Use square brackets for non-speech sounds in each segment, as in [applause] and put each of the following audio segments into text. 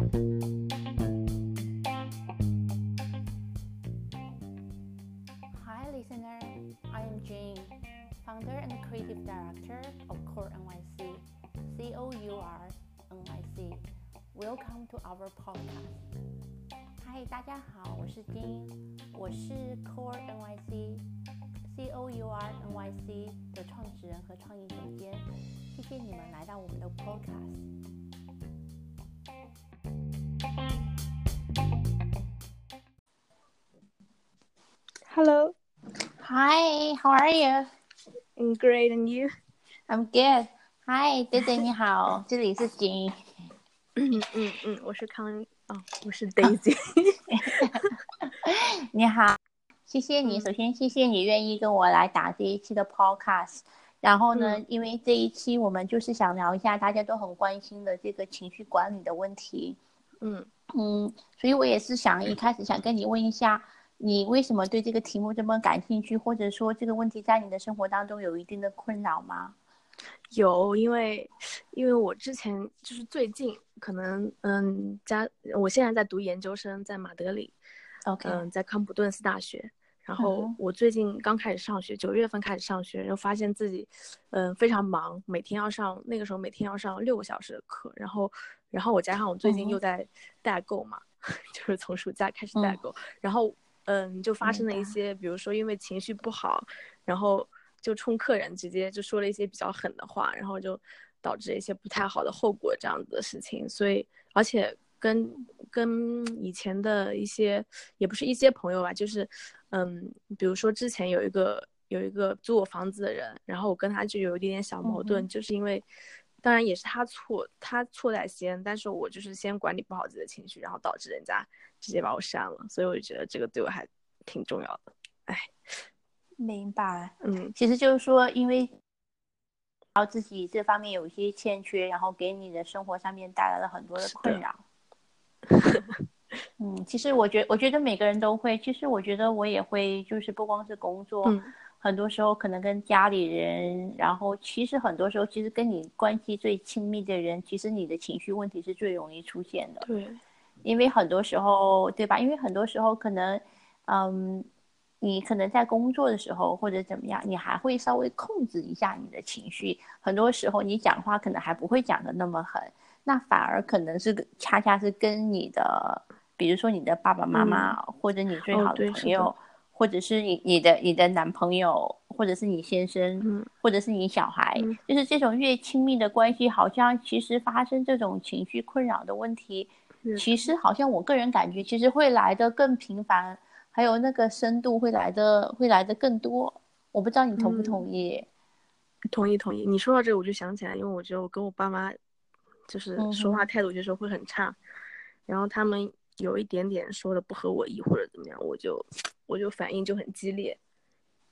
Hi, listener. I am Jane, founder and creative director of Core NYC, C O U R NYC. Welcome to our podcast. 嗨，大家好，我是金，我是 Core NYC C O U R NYC 的创始人和创意总监。谢谢你们来到我们的 podcast。Hello, Hi, how are you? I'm great, and you? I'm good. Hi, 弟弟 [laughs] 你好，这里是金。嗯嗯嗯，我是康哦，我是 Daisy。[laughs] 你好，谢谢你。嗯首先，谢谢你愿意跟我来打这一期的 podcast。然后呢，嗯因为这一期我们就是想聊一下大家都很关心的这个情绪管理的问题。嗯嗯，所以我也是想一开始想跟你问一下，你为什么对这个题目这么感兴趣，或者说这个问题在你的生活当中有一定的困扰吗？有，因为因为我之前就是最近可能嗯加，我现在在读研究生，在马德里，OK，嗯，在康普顿斯大学。然后我最近刚开始上学，九月份开始上学，然后发现自己，嗯，非常忙，每天要上，那个时候每天要上六个小时的课，然后，然后我加上我最近嗯又在代购嘛，[laughs] 就是从暑假开始代购，然后，嗯，就发生了一些，比如说因为情绪不好，然后就冲客人直接就说了一些比较狠的话，然后就导致一些不太好的后果这样子的事情，所以而且跟跟以前的一些也不是一些朋友吧，就是嗯，比如说之前有一个有一个租我房子的人，然后我跟他就有一点点小矛盾，嗯就是因为当然也是他错，他错在先，但是我就是先管理不好自己的情绪，然后导致人家直接把我删了，所以我就觉得这个对我还挺重要的。哎明白。嗯其实就是说，因为然后自己这方面有一些欠缺，然后给你的生活上面带来了很多的困扰。[laughs] 嗯，其实我觉我觉得每个人都会，其实我觉得我也会，就是不光是工作，嗯很多时候可能跟家里人，然后其实很多时候其实跟你关系最亲密的人，其实你的情绪问题是最容易出现的。对，因为很多时候，对吧？因为很多时候可能，嗯，你可能在工作的时候或者怎么样，你还会稍微控制一下你的情绪。很多时候你讲话可能还不会讲的那么狠，那反而可能是恰恰是跟你的，比如说你的爸爸妈妈、或者你最哦好的的朋友，或者是你你的你的男朋友，或者是你先生，嗯或者是你小孩，嗯就是这种越亲密的关系，好像其实发生这种情绪困扰的问题，其实好像我个人感觉，其实会来的更频繁，还有那个深度会来的会来的更多。我不知道你同不嗯同意？同意同意。你说到这个，我就想起来，因为我觉得我跟我爸妈就是嗯说话态度有时候会很差，然后他们有一点点说的不合我意或者怎么样，我就我就反应就很激烈，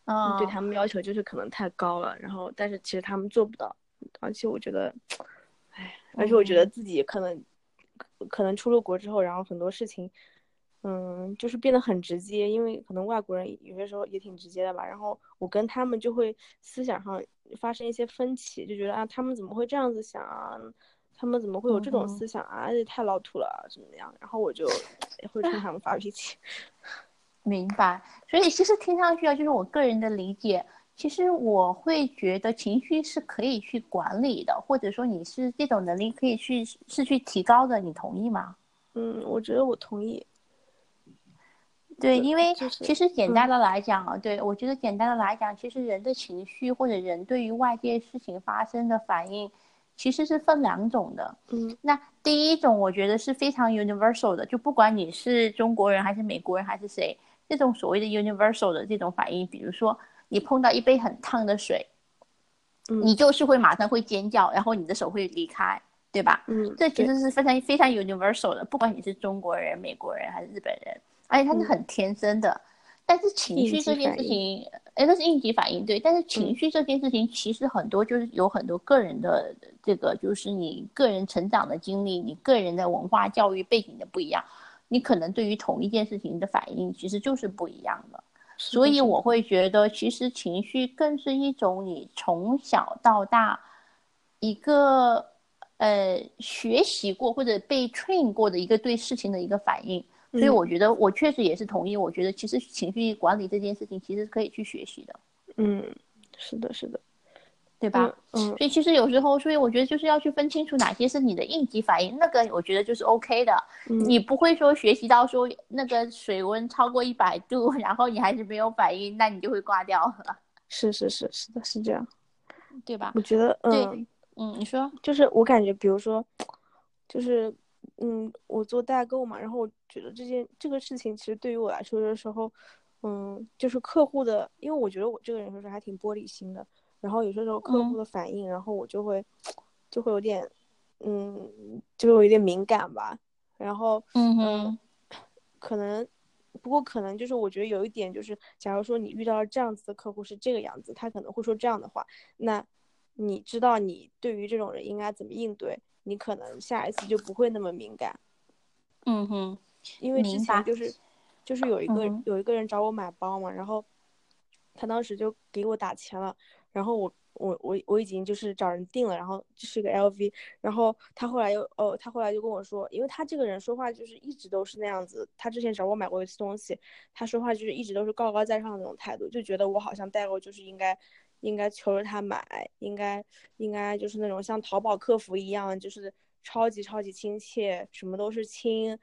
嗯，对他们要求就是可能太高了，然后但是其实他们做不到，而且我觉得，唉，而且我觉得嗯自己可能可能出了国之后，然后很多事情。嗯，就是变得很直接，因为可能外国人有些时候也挺直接的吧。然后我跟他们就会思想上发生一些分歧，就觉得啊，他们怎么会这样子想啊？他们怎么会有这种思想啊？这太老土了啊，怎么样？然后我就也 [laughs] 会冲他们发脾气。明白。所以其实听上去啊，就是我个人的理解，其实我会觉得情绪是可以去管理的，或者说你是这种能力可以去是去提高的，你同意吗？嗯，我觉得我同意。对，因为其实简单的来讲啊，对我觉得简单的来讲，其实人的情绪或者人对于外界事情发生的反应，其实是分两种的。嗯那第一种我觉得是非常 universal 的，就不管你是中国人还是美国人还是谁，这种所谓的 universal 的这种反应，比如说你碰到一杯很烫的水，嗯你就是会马上会尖叫，然后你的手会离开，对吧？嗯，这其实是非常非常 universal 的，不管你是中国人、美国人还是日本人，而且它是很天生的。但是情绪这件事情，哎，那是应急反应，对。但是情嗯绪这件事情，其实很多就是有很多个人的这个，就是你个人成长的经历，你个人的文化教育背景的不一样，你可能对于同一件事情的反应其实就是不一样的。所以我会觉得，其实情绪更是一种你从小到大一个呃学习过或者被 train 过的一个对事情的一个反应。所以我觉得我确实也是同意，我觉得其实情绪管理这件事情其实可以去学习的。嗯，是的，是的。对吧？嗯，所以其实有时候，所以我觉得就是要去分清楚哪些是你的应急反应，那个我觉得就是 OK 的。你不会说学习到说那个水温超过一百度，[laughs] 然后你还是没有反应，那你就会挂掉了。[laughs] 是是是是的，是这样，对吧？我觉得，嗯嗯，你说，就是我感觉，比如说，就是嗯，我做代购嘛，然后我觉得这件这个事情其实对于我来说的时候，嗯，就是客户的，因为我觉得我这个人说是还挺玻璃心的。然后有些时候客户的反应，然后我就会，就会有点，嗯，就会有点敏感吧。然后，嗯哼，可能，不过可能就是我觉得有一点就是，假如说你遇到了这样子的客户是这个样子，他可能会说这样的话，那你知道你对于这种人应该怎么应对，你可能下一次就不会那么敏感。嗯哼，因为之前就是，就是有一个有一个人找我买包嘛，然后他当时就给我打钱了。然后我我我我已经就是找人定了，然后就是个 LV，然后他后来又哦，他后来就跟我说，因为他这个人说话就是一直都是那样子，他之前找我买过一次东西，他说话就是一直都是高高在上的那种态度，就觉得我好像代购就是应该应该求着他买，应该应该就是那种像淘宝客服一样，就是超级超级亲切，什么都是亲。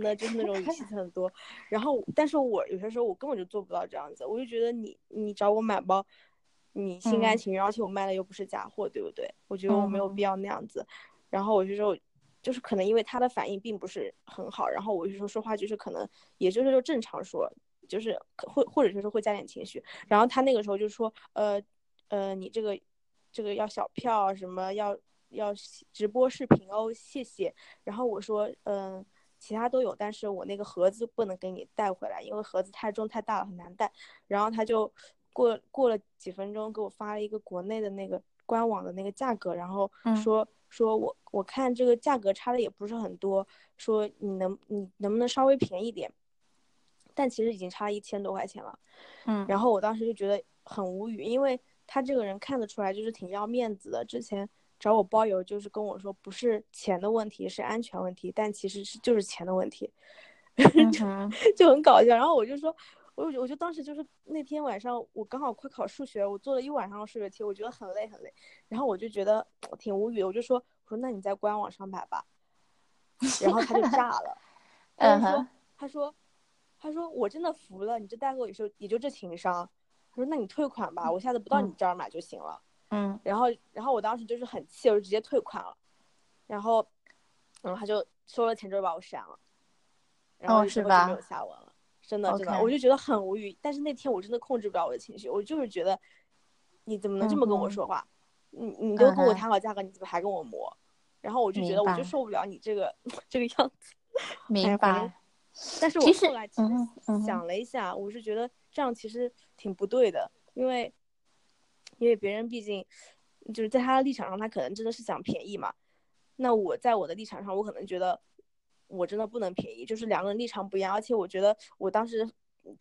那就是那种语气 [laughs] 很多，然后，但是我有些时候我根本就做不到这样子，我就觉得你你找我买包，你心甘情愿，而且我卖的又不是假货，对不对？我觉得我没有必要那样子。然后我就说，就是可能因为他的反应并不是很好，然后我就说说话就是可能也就是就正常说，就是会或者就是会加点情绪。然后他那个时候就说，呃呃，你这个这个要小票什么要要直播视频哦，谢谢。然后我说，嗯。其他都有，但是我那个盒子不能给你带回来，因为盒子太重太大了，很难带。然后他就过过了几分钟，给我发了一个国内的那个官网的那个价格，然后说说我我看这个价格差的也不是很多，说你能你能不能稍微便宜点？但其实已经差了一千多块钱了。嗯，然后我当时就觉得很无语，因为他这个人看得出来就是挺要面子的，之前。找我包邮就是跟我说不是钱的问题，是安全问题，但其实是就是钱的问题，[laughs] 就 [laughs] 就很搞笑。然后我就说，我我就当时就是那天晚上我刚好快考数学，我做了一晚上的数学题，我觉得很累很累。然后我就觉得挺无语的，我就说我说那你在官网上买吧。然后他就炸了，[laughs] 他说他说他说我真的服了，你这代购也是也就这情商。他说那你退款吧，我下次不到你这儿买就行了。嗯，然后，然后我当时就是很气，我就直接退款了，然后，然后他就收了钱之后把我删了，然后是吧？没有下文了，真的真的，我就觉得很无语。但是那天我真的控制不了我的情绪，我就是觉得，你怎么能这么跟我说话？你你都跟我谈好价格，你怎么还跟我磨？然后我就觉得我就受不了你这个 [laughs] 这个样子。[laughs] 明白。但是我后来其实想了一下，我是觉得这样其实挺不对的，因为。因为别人毕竟就是在他的立场上，他可能真的是想便宜嘛。那我在我的立场上，我可能觉得我真的不能便宜，就是两个人立场不一样。而且我觉得我当时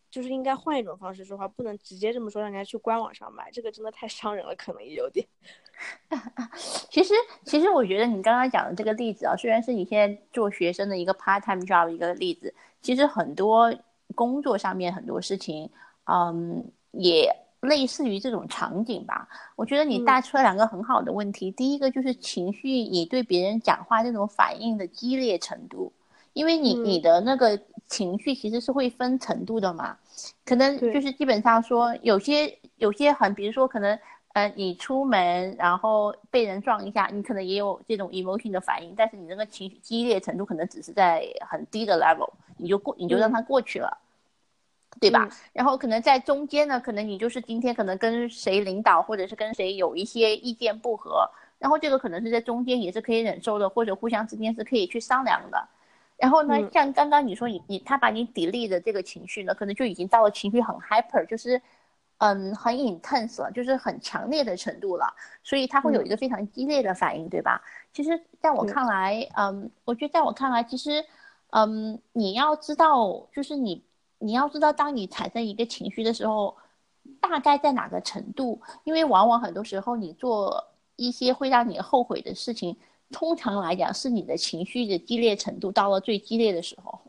就是应该换一种方式说话，不能直接这么说，让人家去官网上买，这个真的太伤人了，可能也有点。[laughs] 其实，其实我觉得你刚刚讲的这个例子啊，虽然是你现在做学生的一个 part time job 一个例子，其实很多工作上面很多事情，嗯，也。类似于这种场景吧，我觉得你带出了两个很好的问题。第一个就是情绪，你对别人讲话这种反应的激烈程度，因为你你的那个情绪其实是会分程度的嘛。可能就是基本上说，有些有些很，比如说可能呃你出门然后被人撞一下，你可能也有这种 emotion 的反应，但是你那个情绪激烈程度可能只是在很低的 level，你就过你就让它过去了。对吧？然后可能在中间呢，可能你就是今天可能跟谁领导或者是跟谁有一些意见不合，然后这个可能是在中间也是可以忍受的，或者互相之间是可以去商量的。然后呢，像刚刚你说你你他把你砥砺的这个情绪呢，可能就已经到了情绪很 hyper，就是嗯很 intense 了，就是很强烈的程度了，所以他会有一个非常激烈的反应，对吧？其实在我看来，嗯，我觉得在我看来，其实嗯你要知道，就是你。你要知道，当你产生一个情绪的时候，大概在哪个程度？因为往往很多时候，你做一些会让你后悔的事情，通常来讲是你的情绪的激烈程度到了最激烈的时候，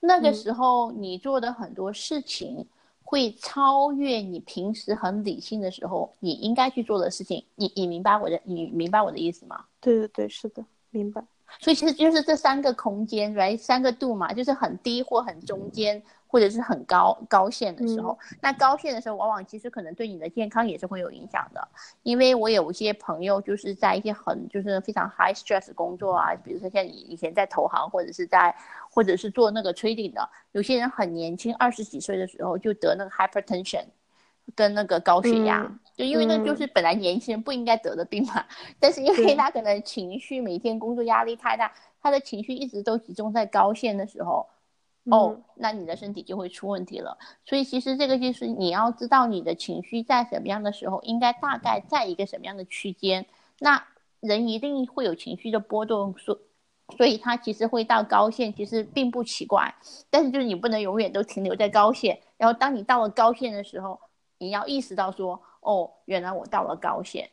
那个时候你做的很多事情会超越你平时很理性的时候你应该去做的事情。你你明白我的你明白我的意思吗？对对对，是的，明白。所以其实就是这三个空间来三个度嘛，就是很低或很中间。或者是很高高线的时候，那高线的时候，往往其实可能对你的健康也是会有影响的。因为我有一些朋友就是在一些很就是非常 high stress 工作啊，比如说像你以前在投行或者是在或者是做那个 trading 的，有些人很年轻，二十几岁的时候就得那个 hypertension，跟那个高血压，就因为那就是本来年轻人不应该得的病嘛，但是因为他可能情绪每天工作压力太大，他的情绪一直都集中在高线的时候。哦，那你的身体就会出问题了。所以其实这个就是你要知道你的情绪在什么样的时候，应该大概在一个什么样的区间。那人一定会有情绪的波动，所所以它其实会到高线，其实并不奇怪。但是就是你不能永远都停留在高线。然后当你到了高线的时候，你要意识到说，哦，原来我到了高线。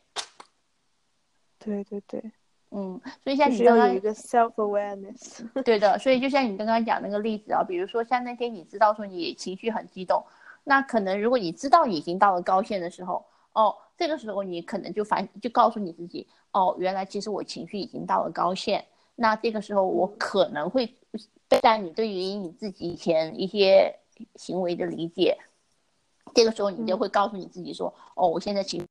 对对对。嗯，所以像你刚刚有一个 self awareness，[laughs] 对的，所以就像你刚刚讲那个例子啊，比如说像那天你知道说你情绪很激动，那可能如果你知道你已经到了高线的时候，哦，这个时候你可能就反就告诉你自己，哦，原来其实我情绪已经到了高线，那这个时候我可能会在你对于你自己以前一些行为的理解，这个时候你就会告诉你自己说，哦，我现在情。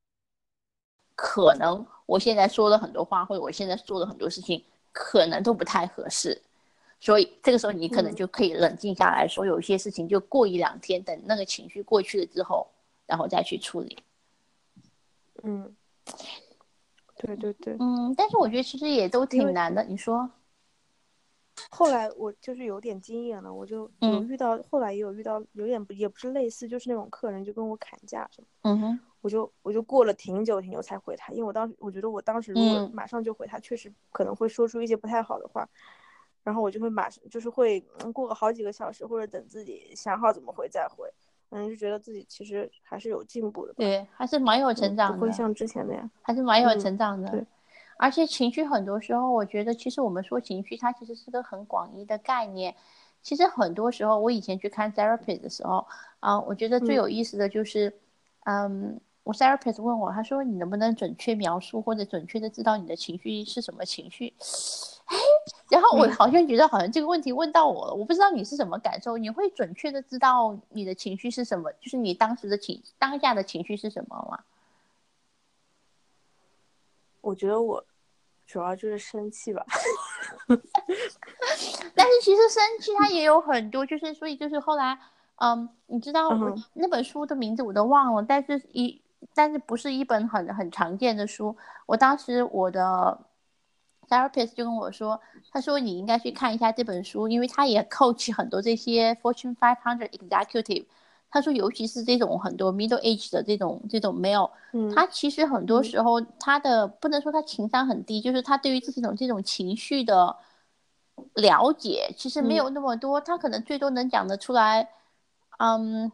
可能我现在说了很多话，或者我现在做的很多事情，可能都不太合适，所以这个时候你可能就可以冷静下来说，有些事情就过一两天，等那个情绪过去了之后，然后再去处理。嗯，对对对，嗯，但是我觉得其实也都挺难的，你说？后来我就是有点经验了，我就有遇到，后来也有遇到，有点不也不是类似，就是那种客人就跟我砍价什么，嗯哼。我就我就过了挺久挺久才回他，因为我当时我觉得我当时如果马上就回他，确实可能会说出一些不太好的话，然后我就会马上就是会过个好几个小时，或者等自己想好怎么回再回，嗯，就觉得自己其实还是有进步的，对，还是蛮有成长的，不会像之前那样，还是蛮有成长的，对，而且情绪很多时候，我觉得其实我们说情绪，它其实是个很广义的概念，其实很多时候我以前去看 therapy 的时候，啊，我觉得最有意思的就是，嗯。我 therapist 问我，他说你能不能准确描述或者准确的知道你的情绪是什么情绪？哎，然后我好像觉得好像这个问题问到我了，我不知道你是什么感受？你会准确的知道你的情绪是什么？就是你当时的情当下的情绪是什么吗？我觉得我主要就是生气吧，[laughs] 但是其实生气它也有很多，就是所以就是后来，嗯，你知道那本书的名字我都忘了，但是一。但是不是一本很很常见的书。我当时我的 therapist 就跟我说，他说你应该去看一下这本书，因为他也 coach 很多这些 Fortune 500 executive。他说，尤其是这种很多 middle age 的这种这种 male，他其实很多时候他的不能说他情商很低，就是他对于这种这种情绪的了解其实没有那么多。他可能最多能讲得出来，嗯。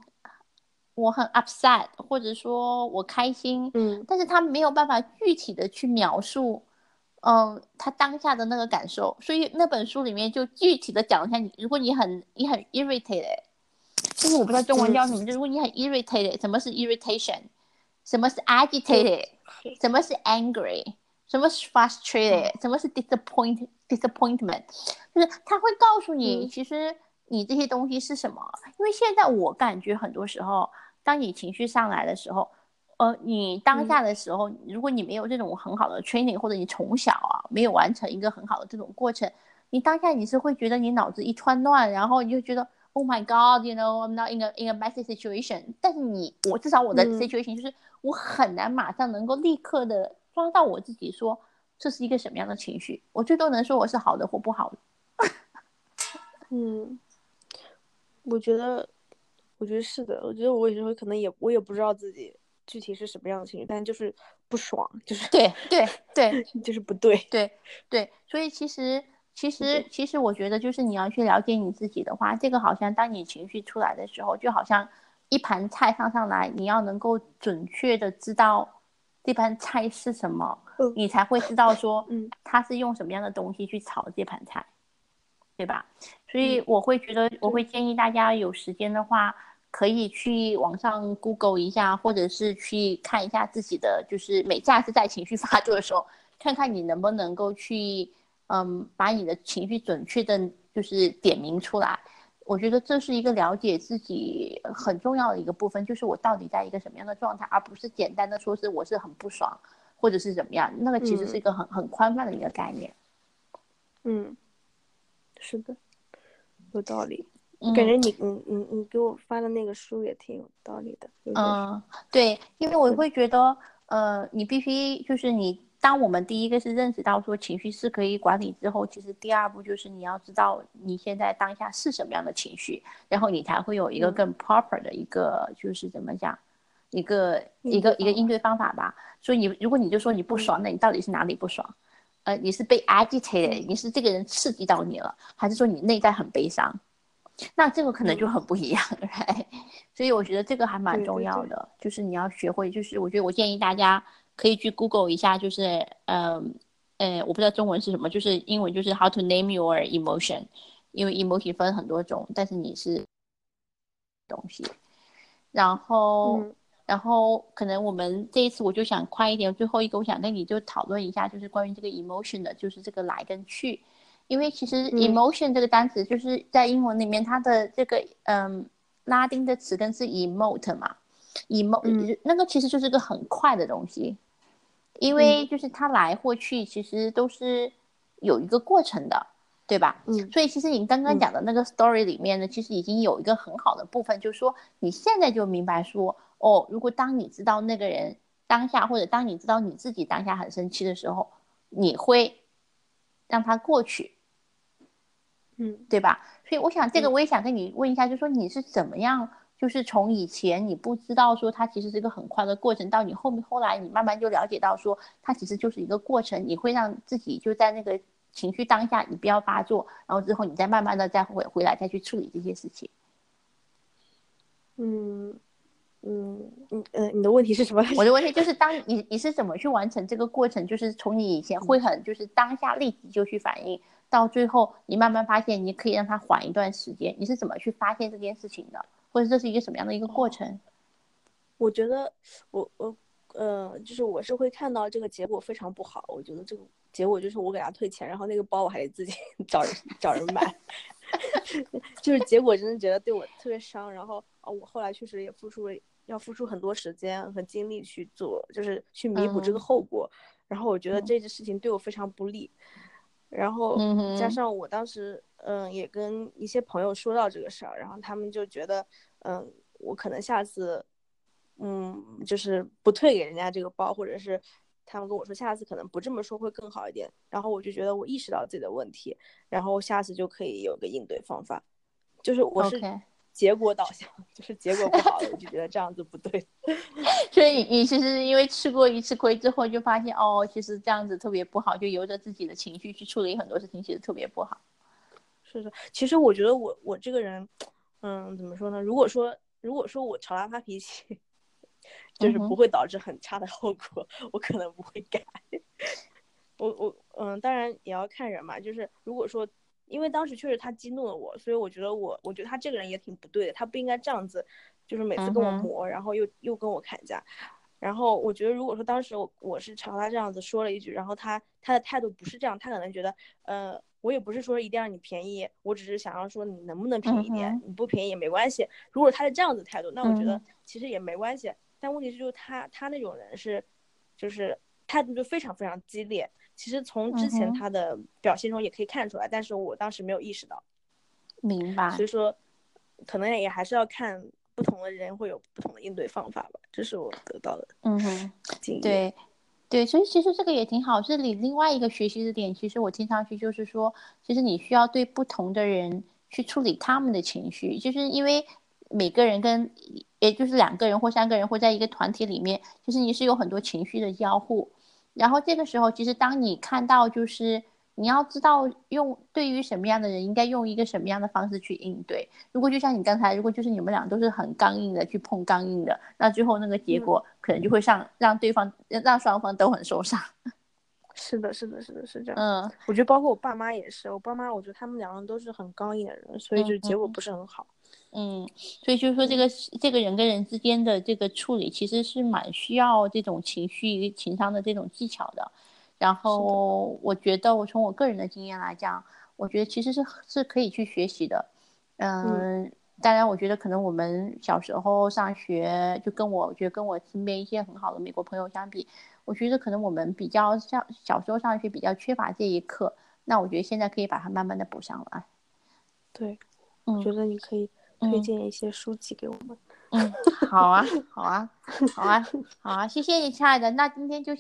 我很 upset，或者说我开心，嗯，但是他没有办法具体的去描述，嗯，他当下的那个感受，所以那本书里面就具体的讲一下，你如果你很你很 irritated，就是我不知道中文叫什么，就如果你很 irritated，什么是 irritation，什么是 agitated，什么是 angry，什么是 frustrated，什么是 disappoint disappointment，就是他会告诉你，其实。你这些东西是什么？因为现在我感觉很多时候，当你情绪上来的时候，呃，你当下的时候，如果你没有这种很好的 training，或者你从小啊没有完成一个很好的这种过程，你当下你是会觉得你脑子一团乱，然后你就觉得 Oh my God，you know I'm not in a in a messy situation。但是你我至少我的 situation 就是我很难马上能够立刻的抓到我自己说这是一个什么样的情绪，我最多能说我是好的或不好的。[laughs] 嗯。我觉得，我觉得是的。我觉得我有时候可能也，我也不知道自己具体是什么样的情绪，但就是不爽，就是对对对，[laughs] 就是不对，对对。所以其实其实其实，我觉得就是你要去了解你自己的话，这个好像当你情绪出来的时候，就好像一盘菜上上来，你要能够准确的知道这盘菜是什么，嗯你才会知道说，嗯，他是用什么样的东西去炒这盘菜，对吧？所以我会觉得，我会建议大家有时间的话，可以去网上 Google 一下，或者是去看一下自己的，就是每下次在情绪发作的时候，看看你能不能够去，嗯，把你的情绪准确的，就是点明出来。我觉得这是一个了解自己很重要的一个部分，就是我到底在一个什么样的状态，而不是简单的说是我是很不爽，或者是怎么样。那个其实是一个很很宽泛的一个概念。嗯，是的，有道理。嗯感觉你你你你给我发的那个书也挺有道理的。嗯，对，因为我会觉得，呃，你必须就是你，当我们第一个是认识到说情绪是可以管理之后，其实第二步就是你要知道你现在当下是什么样的情绪，然后你才会有一个嗯更 proper 的一个就是怎么讲，一个一个一个应对方法吧。所以你如果你就说你不嗯爽，那你到底是哪里不爽？呃，你是被 agitated，嗯。你是这个人刺激到你了，还是说你内在很悲伤？那这个可能就嗯。很不一样？所以我觉得这个还蛮重对对对要的，就是你要学会，就是我觉得我建议大家可以去 Google 一下，就是嗯呃我不知道中文是什么，就是英文就是 How to name your emotion，因为 emotion 分很多种，但是你是东西，然后、嗯然后可能我们这一次我就想快一点，最后一个我想跟你就讨论一下，就是关于这个 emotion 的，就是这个来跟去。因为其实嗯。emotion 这个单词就是在英文里面，它的这个嗯拉丁的词根是 emote 嘛，emo、嗯。那个其实就是个很快的东西，因嗯。为就是它来或去其实都是有一个过程的，对吧？嗯所以其实你刚刚嗯讲的那个 story 里面呢，其实已经有一个很好的部分，就是说你现在就明白说，哦，如果当你知道那个人当下，或者当你知道你自己当下很生气的时候，你会让他过去，嗯对吧？所以我想这个嗯我也想跟你问一下，就是说你是怎么样，就是从以前你不知道说它其实是一个很快的过程，到你后面后来你慢慢就了解到说它其实就是一个过程，你会让自己就在那个情绪当下你不要发作，然后之后你再慢慢的再回回来再去处理这些事情。嗯嗯嗯呃，你的问题是什么？我的问题就是，当你你是怎么去完成这个过程？就是从你以前会很就是当下立即就去反应，到最后你慢慢发现你可以让它缓一段时间，你是怎么去发现这件事情的？或者这是一个什么样的一个过程？我觉得我我呃，就是我是会看到这个结果非常不好，我觉得这个结果就是我给他退钱，然后那个包我还得自己 [laughs] 找人找人买，[laughs] 就是结果真的觉得对我特别伤。然后哦，我后来确实也付出了要付出很多时间和精力去做，就是去弥补这个嗯后果。然后我觉得嗯这件事情对我非常不利。然后加上我当时嗯也跟一些朋友说到这个事儿，然后他们就觉得嗯我可能下次嗯就是不退给人家这个包，或者是他们跟我说下次可能不这么说会更好一点。然后我就觉得我意识到自己的问题，然后下次就可以有个应对方法。就是我是结果导向，[laughs] 就是结果不好了，我就觉得这样子不对。[laughs] 所以你其实因为吃过一次亏之后，就发现哦，其实这样子特别不好，就由着自己的情绪去处理很多事情，其实特别不好。是的，其实我觉得我我这个人，嗯，怎么说呢？如果说如果说我朝他发脾气，就是不会导致很差的后果，我可能不会改。[laughs] 我我嗯，当然也要看人嘛。就是如果说，因为当时确实他激怒了我，所以我觉得我我觉得他这个人也挺不对的，他不应该这样子，就是每次跟我磨，然后又又跟我砍价。然后我觉得，如果说当时我我是朝他这样子说了一句，然后他他的态度不是这样，他可能觉得，呃，我也不是说一定让你便宜，我只是想要说你能不能便宜一点，嗯你不便宜也没关系。如果他是这样子态度，那我觉得嗯其实也没关系。但问题是，就是他他那种人是，就是态度就非常非常激烈。其实从之前他的表现中也可以看出来，但是我当时没有意识到，明白所以说，可能也还是要看不同的人会有不同的应对方法吧。这是我得到的嗯哼。对，对，所以其实这个也挺好。这里另外一个学习的点，其实我听上去就是说，其实你需要对不同的人去处理他们的情绪，就是因为每个人跟，也就是两个人或三个人或在一个团体里面，其实你是有很多情绪的交互。然后这个时候，其实当你看到就是你要知道用对于什么样的人应该用一个什么样的方式去应对。如果就像你刚才，如果就是你们俩都是很刚硬的去碰刚硬的，那最后那个结果可能就会让让对方让双方都很受伤。是的，是的，是的，是这样。嗯，我觉得包括我爸妈也是，我爸妈我觉得他们两个人都是很刚硬的人，所以就结果不是很好。嗯，所以就是说这个这个人跟人之间的这个处理，其实是蛮需要这种情绪情商的这种技巧的。然后我觉得我从我个人的经验来讲，我觉得其实是是可以去学习的。嗯，当然我觉得可能我们小时候上学就跟我觉得跟我身边一些很好的美国朋友相比。我觉得可能我们比较像小时候上学比较缺乏这一课，那我觉得现在可以把它慢慢的补上来。对，我觉得你可以推荐一些书籍给我们。嗯，好啊，[laughs] 好啊，好啊，好啊，谢谢你，亲爱的。那今天就。